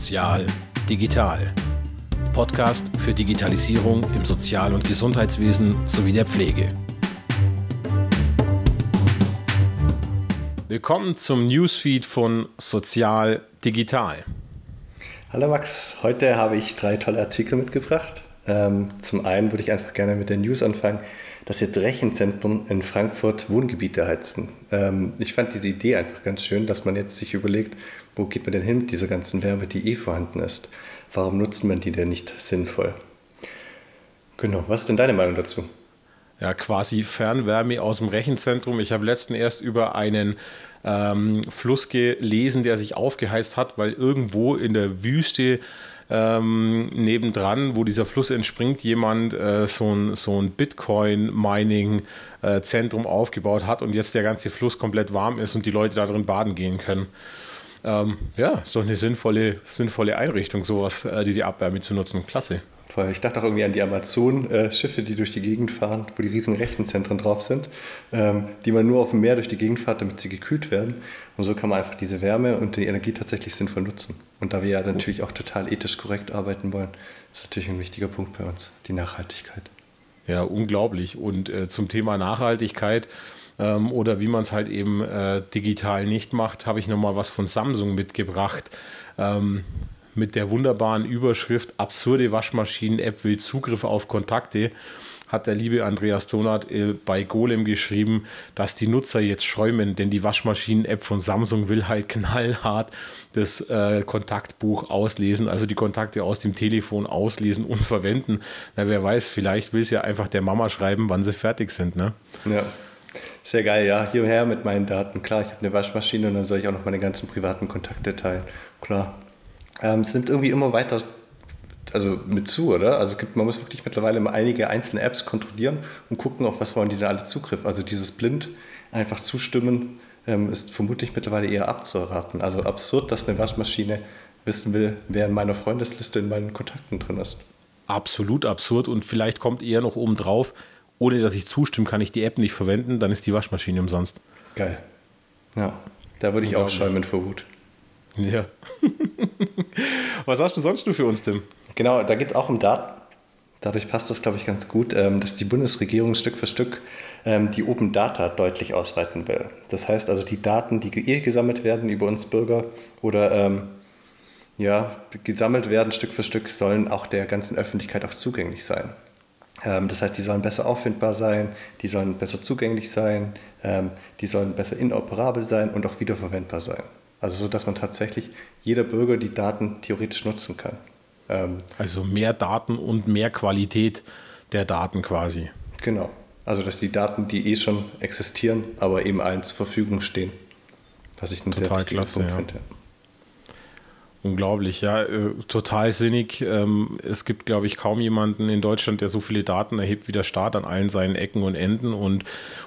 Sozial Digital. Podcast für Digitalisierung im Sozial- und Gesundheitswesen sowie der Pflege. Willkommen zum Newsfeed von Sozial Digital. Hallo Max, heute habe ich drei tolle Artikel mitgebracht. Ähm, zum einen würde ich einfach gerne mit der News anfangen, dass jetzt Rechenzentren in Frankfurt Wohngebiete heizen. Ähm, ich fand diese Idee einfach ganz schön, dass man jetzt sich überlegt, wo geht man denn hin mit dieser ganzen Wärme, die eh vorhanden ist? Warum nutzt man die denn nicht sinnvoll? Genau, was ist denn deine Meinung dazu? Ja, quasi Fernwärme aus dem Rechenzentrum. Ich habe letzten erst über einen ähm, Fluss gelesen, der sich aufgeheizt hat, weil irgendwo in der Wüste ähm, nebendran, wo dieser Fluss entspringt, jemand äh, so ein, so ein Bitcoin-Mining-Zentrum äh, aufgebaut hat und jetzt der ganze Fluss komplett warm ist und die Leute da drin baden gehen können. Ähm, ja, doch eine sinnvolle, sinnvolle Einrichtung, sowas, äh, diese Abwärme zu nutzen. Klasse. Ich dachte auch irgendwie an die Amazon-Schiffe, die durch die Gegend fahren, wo die riesigen Rechenzentren drauf sind, ähm, die man nur auf dem Meer durch die Gegend fährt, damit sie gekühlt werden. Und so kann man einfach diese Wärme und die Energie tatsächlich sinnvoll nutzen. Und da wir ja natürlich auch total ethisch korrekt arbeiten wollen, ist natürlich ein wichtiger Punkt bei uns, die Nachhaltigkeit. Ja, unglaublich. Und äh, zum Thema Nachhaltigkeit ähm, oder wie man es halt eben äh, digital nicht macht, habe ich nochmal was von Samsung mitgebracht. Ähm, mit der wunderbaren Überschrift Absurde Waschmaschinen-App will Zugriff auf Kontakte hat der liebe Andreas Donat äh, bei Golem geschrieben, dass die Nutzer jetzt schäumen, denn die Waschmaschinen-App von Samsung will halt knallhart das äh, Kontaktbuch auslesen, also die Kontakte aus dem Telefon auslesen und verwenden. Na, wer weiß, vielleicht will es ja einfach der Mama schreiben, wann sie fertig sind. Ne? Ja. Sehr geil, ja. Hierher mit meinen Daten. Klar, ich habe eine Waschmaschine und dann soll ich auch noch meine ganzen privaten Kontakte teilen. Klar. Ähm, es nimmt irgendwie immer weiter also mit zu, oder? Also es gibt, man muss wirklich mittlerweile mal einige einzelne Apps kontrollieren und gucken, auf was wollen die denn alle Zugriff. Also dieses blind einfach zustimmen ähm, ist vermutlich mittlerweile eher abzuraten. Also absurd, dass eine Waschmaschine wissen will, wer in meiner Freundesliste in meinen Kontakten drin ist. Absolut absurd und vielleicht kommt eher noch oben drauf, ohne dass ich zustimme, kann ich die App nicht verwenden, dann ist die Waschmaschine umsonst. Geil. Ja, da würde ich auch schäumen vor Wut. Ja. Was hast du sonst nur für uns, Tim? Genau, da geht es auch um Daten. Dadurch passt das, glaube ich, ganz gut, ähm, dass die Bundesregierung Stück für Stück ähm, die Open Data deutlich ausweiten will. Das heißt also, die Daten, die eh gesammelt werden über uns Bürger oder ähm, ja, gesammelt werden Stück für Stück, sollen auch der ganzen Öffentlichkeit auch zugänglich sein. Das heißt, die sollen besser auffindbar sein, die sollen besser zugänglich sein, die sollen besser interoperabel sein und auch wiederverwendbar sein. Also so, dass man tatsächlich jeder Bürger die Daten theoretisch nutzen kann. Ähm, also mehr Daten und mehr Qualität der Daten quasi. Genau. Also dass die Daten, die eh schon existieren, aber eben allen zur Verfügung stehen. Was ich einen Total sehr wichtigen klasse, Punkt ja. finde. Unglaublich, ja, äh, total sinnig. Ähm, es gibt, glaube ich, kaum jemanden in Deutschland, der so viele Daten erhebt wie der Staat an allen seinen Ecken und Enden und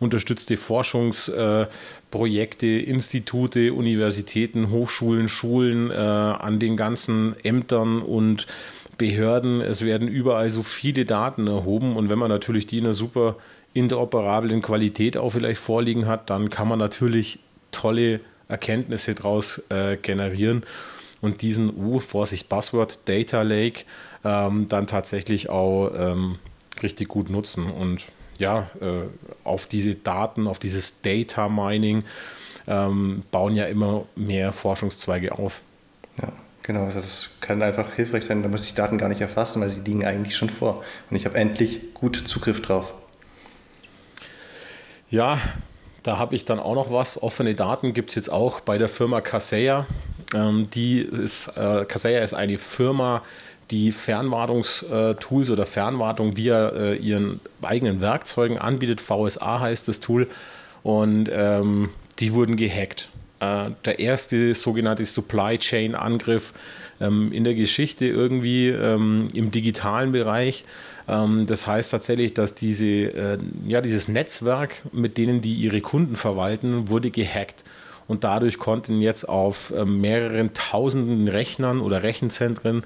unterstützt die Forschungsprojekte, Institute, Universitäten, Hochschulen, Schulen äh, an den ganzen Ämtern und Behörden. Es werden überall so viele Daten erhoben und wenn man natürlich die in einer super interoperablen Qualität auch vielleicht vorliegen hat, dann kann man natürlich tolle Erkenntnisse daraus äh, generieren und diesen, uh, Vorsicht, Buzzword, Data Lake, ähm, dann tatsächlich auch ähm, richtig gut nutzen. Und ja, äh, auf diese Daten, auf dieses Data Mining ähm, bauen ja immer mehr Forschungszweige auf. Ja, genau. Das kann einfach hilfreich sein. Da muss ich Daten gar nicht erfassen, weil sie liegen eigentlich schon vor. Und ich habe endlich gut Zugriff drauf. Ja, da habe ich dann auch noch was. Offene Daten gibt es jetzt auch bei der Firma Kaseya. Ähm, die ist, äh, Kaseya ist eine Firma, die Fernwartungstools oder Fernwartung via äh, ihren eigenen Werkzeugen anbietet. VSA heißt das Tool. Und ähm, die wurden gehackt. Äh, der erste sogenannte Supply Chain Angriff ähm, in der Geschichte irgendwie ähm, im digitalen Bereich. Ähm, das heißt tatsächlich, dass diese, äh, ja, dieses Netzwerk, mit denen die ihre Kunden verwalten, wurde gehackt und dadurch konnten jetzt auf ähm, mehreren tausenden Rechnern oder Rechenzentren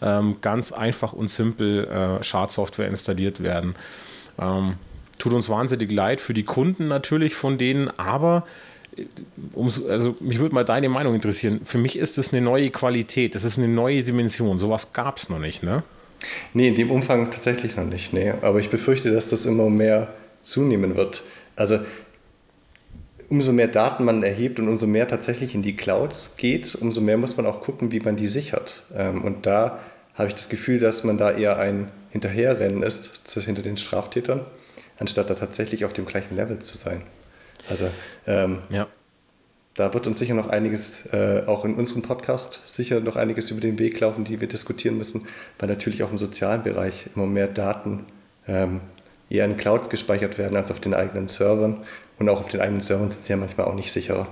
ähm, ganz einfach und simpel äh, Schadsoftware installiert werden. Ähm, tut uns wahnsinnig leid für die Kunden natürlich von denen, aber also mich würde mal deine Meinung interessieren. Für mich ist das eine neue Qualität, das ist eine neue Dimension. Sowas gab es noch nicht, ne? Nee, in dem Umfang tatsächlich noch nicht. Nee. Aber ich befürchte, dass das immer mehr zunehmen wird. Also umso mehr Daten man erhebt und umso mehr tatsächlich in die Clouds geht, umso mehr muss man auch gucken, wie man die sichert. Ähm, und da habe ich das Gefühl, dass man da eher ein Hinterherrennen ist hinter den Straftätern, anstatt da tatsächlich auf dem gleichen Level zu sein. Also ähm, ja. da wird uns sicher noch einiges, äh, auch in unserem Podcast, sicher noch einiges über den Weg laufen, die wir diskutieren müssen, weil natürlich auch im sozialen Bereich immer mehr Daten ähm, eher in Clouds gespeichert werden als auf den eigenen Servern. Und auch auf den eigenen Servern sind sie ja manchmal auch nicht sicherer.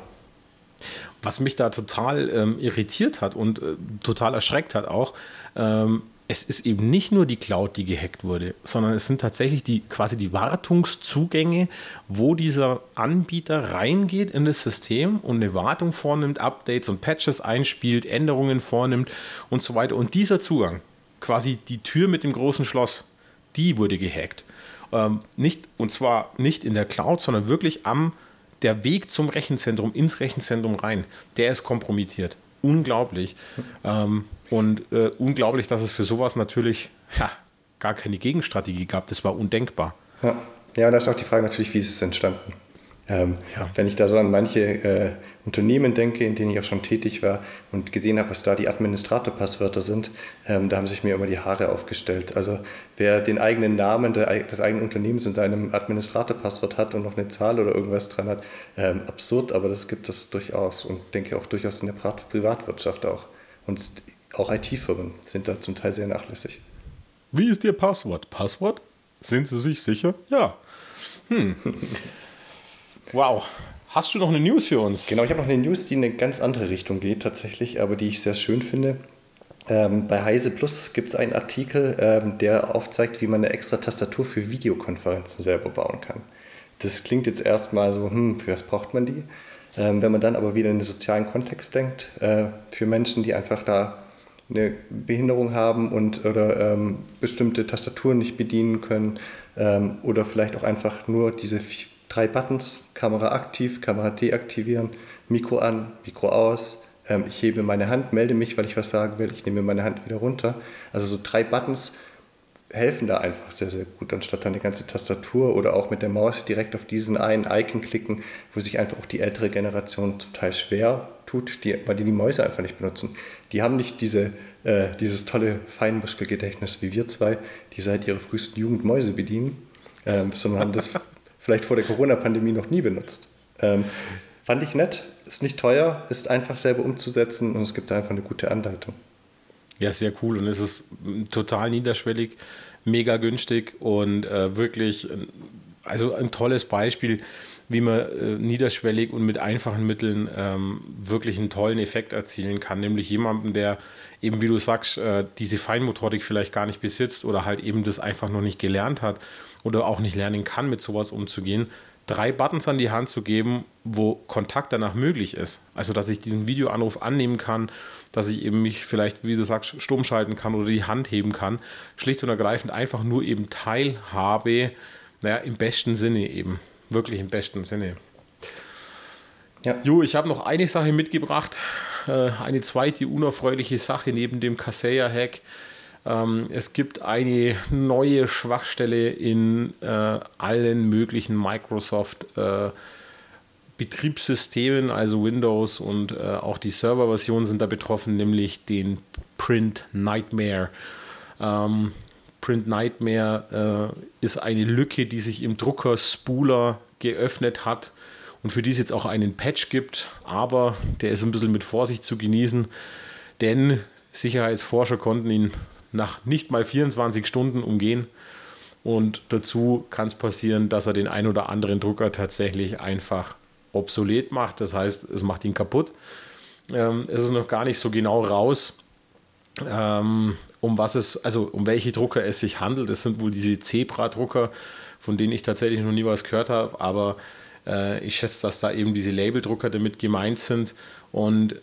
Was mich da total ähm, irritiert hat und äh, total erschreckt hat auch, ähm, es ist eben nicht nur die Cloud, die gehackt wurde, sondern es sind tatsächlich die quasi die Wartungszugänge, wo dieser Anbieter reingeht in das System und eine Wartung vornimmt, Updates und Patches einspielt, Änderungen vornimmt und so weiter. Und dieser Zugang, quasi die Tür mit dem großen Schloss, die wurde gehackt. Ähm, nicht, und zwar nicht in der Cloud, sondern wirklich am der Weg zum Rechenzentrum, ins Rechenzentrum rein, der ist kompromittiert. Unglaublich. Ähm, und äh, unglaublich, dass es für sowas natürlich ja, gar keine Gegenstrategie gab. Das war undenkbar. Ja, ja und da ist auch die Frage natürlich, wie ist es entstanden? Ähm, ja. Wenn ich da so an manche äh, Unternehmen denke, in denen ich auch schon tätig war und gesehen habe, was da die Administratorpasswörter sind, ähm, da haben sich mir immer die Haare aufgestellt. Also wer den eigenen Namen der, des eigenen Unternehmens in seinem Administratorpasswort hat und noch eine Zahl oder irgendwas dran hat, ähm, absurd, aber das gibt es durchaus und denke auch durchaus in der Privatwirtschaft auch. Und auch IT-Firmen sind da zum Teil sehr nachlässig. Wie ist Ihr Passwort? Passwort? Sind Sie sich sicher? Ja. Hm. Wow. Hast du noch eine News für uns? Genau, ich habe noch eine News, die in eine ganz andere Richtung geht tatsächlich, aber die ich sehr schön finde. Ähm, bei Heise Plus gibt es einen Artikel, ähm, der aufzeigt, wie man eine extra Tastatur für Videokonferenzen selber bauen kann. Das klingt jetzt erstmal so, hm, für was braucht man die? Ähm, wenn man dann aber wieder in den sozialen Kontext denkt, äh, für Menschen, die einfach da eine Behinderung haben und oder ähm, bestimmte Tastaturen nicht bedienen können ähm, oder vielleicht auch einfach nur diese drei Buttons, Kamera aktiv, Kamera deaktivieren, Mikro an, Mikro aus. Ähm, ich hebe meine Hand, melde mich, weil ich was sagen will, ich nehme meine Hand wieder runter. Also so drei Buttons helfen da einfach sehr, sehr gut, anstatt dann die ganze Tastatur oder auch mit der Maus direkt auf diesen einen Icon klicken, wo sich einfach auch die ältere Generation zum Teil schwer tut, die, weil die die Mäuse einfach nicht benutzen. Die haben nicht diese, äh, dieses tolle Feinmuskelgedächtnis wie wir zwei, die seit ihrer frühesten Jugend Mäuse bedienen, ähm, sondern haben das vielleicht vor der Corona-Pandemie noch nie benutzt. Ähm, fand ich nett, ist nicht teuer, ist einfach selber umzusetzen und es gibt einfach eine gute Anleitung. Ja, sehr cool und es ist total niederschwellig, mega günstig und äh, wirklich, also ein tolles Beispiel, wie man äh, niederschwellig und mit einfachen Mitteln ähm, wirklich einen tollen Effekt erzielen kann, nämlich jemanden, der eben, wie du sagst, äh, diese Feinmotorik vielleicht gar nicht besitzt oder halt eben das einfach noch nicht gelernt hat oder auch nicht lernen kann, mit sowas umzugehen, drei Buttons an die Hand zu geben, wo Kontakt danach möglich ist. Also, dass ich diesen Videoanruf annehmen kann, dass ich eben mich vielleicht, wie du sagst, stumm schalten kann oder die Hand heben kann. Schlicht und ergreifend einfach nur eben Teilhabe, naja, im besten Sinne eben. Wirklich im besten Sinne. Ja. Jo, ich habe noch eine Sache mitgebracht. Äh, eine zweite unerfreuliche Sache neben dem Kaseya-Hack. Ähm, es gibt eine neue Schwachstelle in äh, allen möglichen Microsoft äh, Betriebssystemen, also Windows und äh, auch die Serverversion sind da betroffen, nämlich den Print Nightmare. Ähm, Print Nightmare äh, ist eine Lücke, die sich im Drucker Spooler geöffnet hat und für die es jetzt auch einen Patch gibt, aber der ist ein bisschen mit Vorsicht zu genießen, denn Sicherheitsforscher konnten ihn nach nicht mal 24 Stunden umgehen. Und dazu kann es passieren, dass er den ein oder anderen Drucker tatsächlich einfach obsolet macht. Das heißt, es macht ihn kaputt. Ähm, es ist noch gar nicht so genau raus, ähm, um was es, also um welche Drucker es sich handelt. Es sind wohl diese Zebra-Drucker, von denen ich tatsächlich noch nie was gehört habe, aber äh, ich schätze, dass da eben diese Labeldrucker damit gemeint sind. Und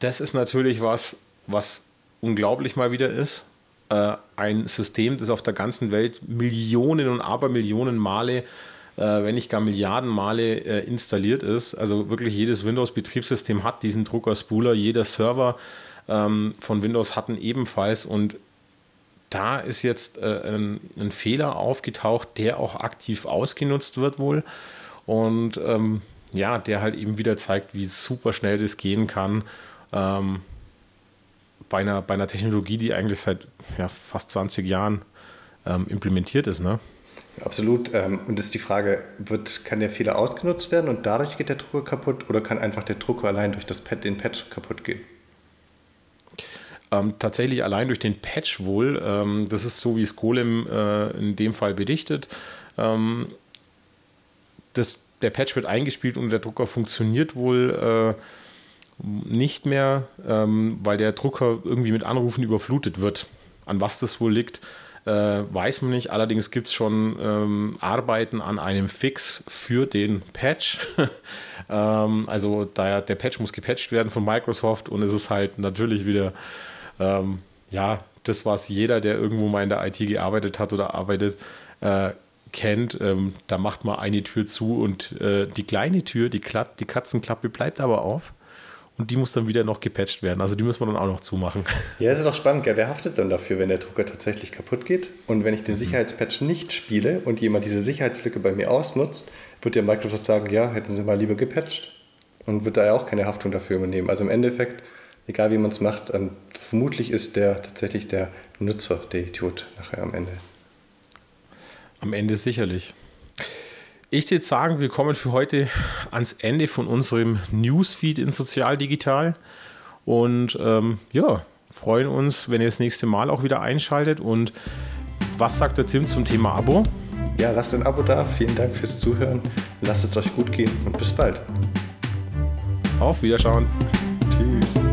das ist natürlich was, was unglaublich mal wieder ist. Äh, ein System, das auf der ganzen Welt Millionen und Abermillionen Male äh, wenn nicht gar Milliarden Male äh, installiert ist. Also wirklich jedes Windows-Betriebssystem hat diesen Drucker-Spooler, jeder Server ähm, von Windows hatten ebenfalls und da ist jetzt äh, ein, ein, Fehler aufgetaucht, der auch aktiv ausgenutzt wird wohl und ähm, ja, der halt eben wieder zeigt, wie super schnell das gehen kann. Ähm, bei, einer, bei einer Technologie, die eigentlich seit ja, fast 20 Jahren ähm, implementiert ist. Ne? Absolut. Ähm, und ist die Frage, wird, kann der Fehler ausgenutzt werden und dadurch geht der Drucker kaputt oder kann einfach der Drucker allein durch das Pad, den Patch kaputt gehen? Ähm, tatsächlich allein durch den Patch wohl. Ähm, das ist so, wie es Golem äh, in dem Fall berichtet. Ähm, das, der Patch wird eingespielt und der Drucker funktioniert wohl äh, nicht mehr, ähm, weil der Drucker irgendwie mit Anrufen überflutet wird. An was das wohl liegt, äh, weiß man nicht. Allerdings gibt es schon ähm, Arbeiten an einem Fix für den Patch. ähm, also der, der Patch muss gepatcht werden von Microsoft und es ist halt natürlich wieder ähm, ja, das, was jeder, der irgendwo mal in der IT gearbeitet hat oder arbeitet, äh, kennt. Ähm, da macht man eine Tür zu und äh, die kleine Tür, die, Klat die Katzenklappe bleibt aber auf und die muss dann wieder noch gepatcht werden. Also die muss man dann auch noch zumachen. Ja, das ist doch spannend. Gell? Wer haftet dann dafür, wenn der Drucker tatsächlich kaputt geht? Und wenn ich den mhm. Sicherheitspatch nicht spiele und jemand diese Sicherheitslücke bei mir ausnutzt, wird der Microsoft sagen, ja, hätten sie mal lieber gepatcht und wird da ja auch keine Haftung dafür übernehmen. Also im Endeffekt, egal wie man es macht, vermutlich ist der tatsächlich der Nutzer der Idiot nachher am Ende. Am Ende sicherlich. Ich würde sagen, wir kommen für heute ans Ende von unserem Newsfeed in Sozialdigital und ähm, ja, freuen uns, wenn ihr das nächste Mal auch wieder einschaltet. Und was sagt der Tim zum Thema Abo? Ja, lasst ein Abo da. Vielen Dank fürs Zuhören. Lasst es euch gut gehen und bis bald. Auf Wiederschauen. Tschüss.